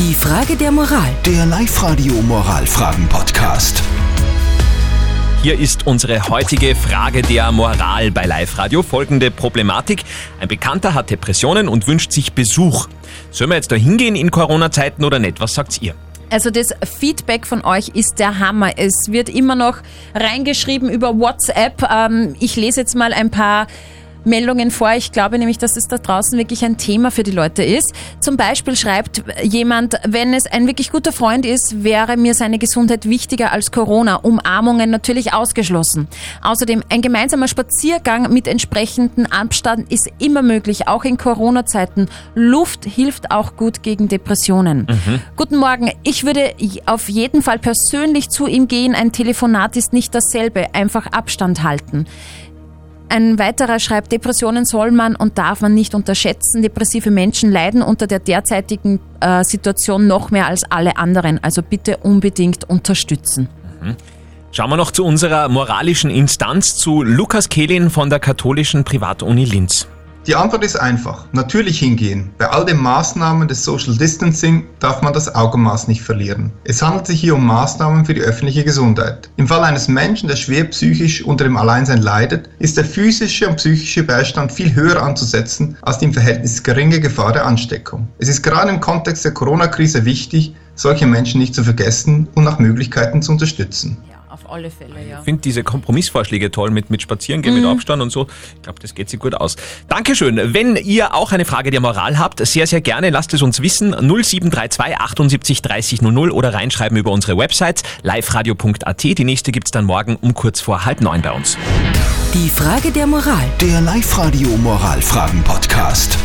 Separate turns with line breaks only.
Die Frage der Moral.
Der Live-Radio Moralfragen-Podcast.
Hier ist unsere heutige Frage der Moral bei Live Radio. Folgende Problematik. Ein Bekannter hat Depressionen und wünscht sich Besuch. Sollen wir jetzt da hingehen in Corona-Zeiten oder nicht? Was sagt ihr?
Also das Feedback von euch ist der Hammer. Es wird immer noch reingeschrieben über WhatsApp. Ähm, ich lese jetzt mal ein paar Meldungen vor. Ich glaube nämlich, dass es da draußen wirklich ein Thema für die Leute ist. Zum Beispiel schreibt jemand, wenn es ein wirklich guter Freund ist, wäre mir seine Gesundheit wichtiger als Corona. Umarmungen natürlich ausgeschlossen. Außerdem ein gemeinsamer Spaziergang mit entsprechendem Abstand ist immer möglich, auch in Corona-Zeiten. Luft hilft auch gut gegen Depressionen. Mhm. Guten Morgen. Ich würde auf jeden Fall persönlich zu ihm gehen. Ein Telefonat ist nicht dasselbe. Einfach Abstand halten. Ein weiterer schreibt, Depressionen soll man und darf man nicht unterschätzen. Depressive Menschen leiden unter der derzeitigen äh, Situation noch mehr als alle anderen. Also bitte unbedingt unterstützen.
Mhm. Schauen wir noch zu unserer moralischen Instanz, zu Lukas Kehlin von der katholischen Privatuni Linz.
Die Antwort ist einfach. Natürlich hingehen. Bei all den Maßnahmen des Social Distancing darf man das Augenmaß nicht verlieren. Es handelt sich hier um Maßnahmen für die öffentliche Gesundheit. Im Fall eines Menschen, der schwer psychisch unter dem Alleinsein leidet, ist der physische und psychische Beistand viel höher anzusetzen als die im Verhältnis geringe Gefahr der Ansteckung. Es ist gerade im Kontext der Corona-Krise wichtig, solche Menschen nicht zu vergessen und nach Möglichkeiten zu unterstützen
auf alle Fälle, ja.
Ich finde diese Kompromissvorschläge toll mit, mit Spazierengehen, mhm. mit Abstand und so. Ich glaube, das geht sich gut aus. Dankeschön. Wenn ihr auch eine Frage der Moral habt, sehr, sehr gerne lasst es uns wissen. 0732 78 30 00 oder reinschreiben über unsere Website liveradio.at. Die nächste gibt es dann morgen um kurz vor halb neun bei uns.
Die Frage der Moral.
Der Live-Radio Moralfragen-Podcast.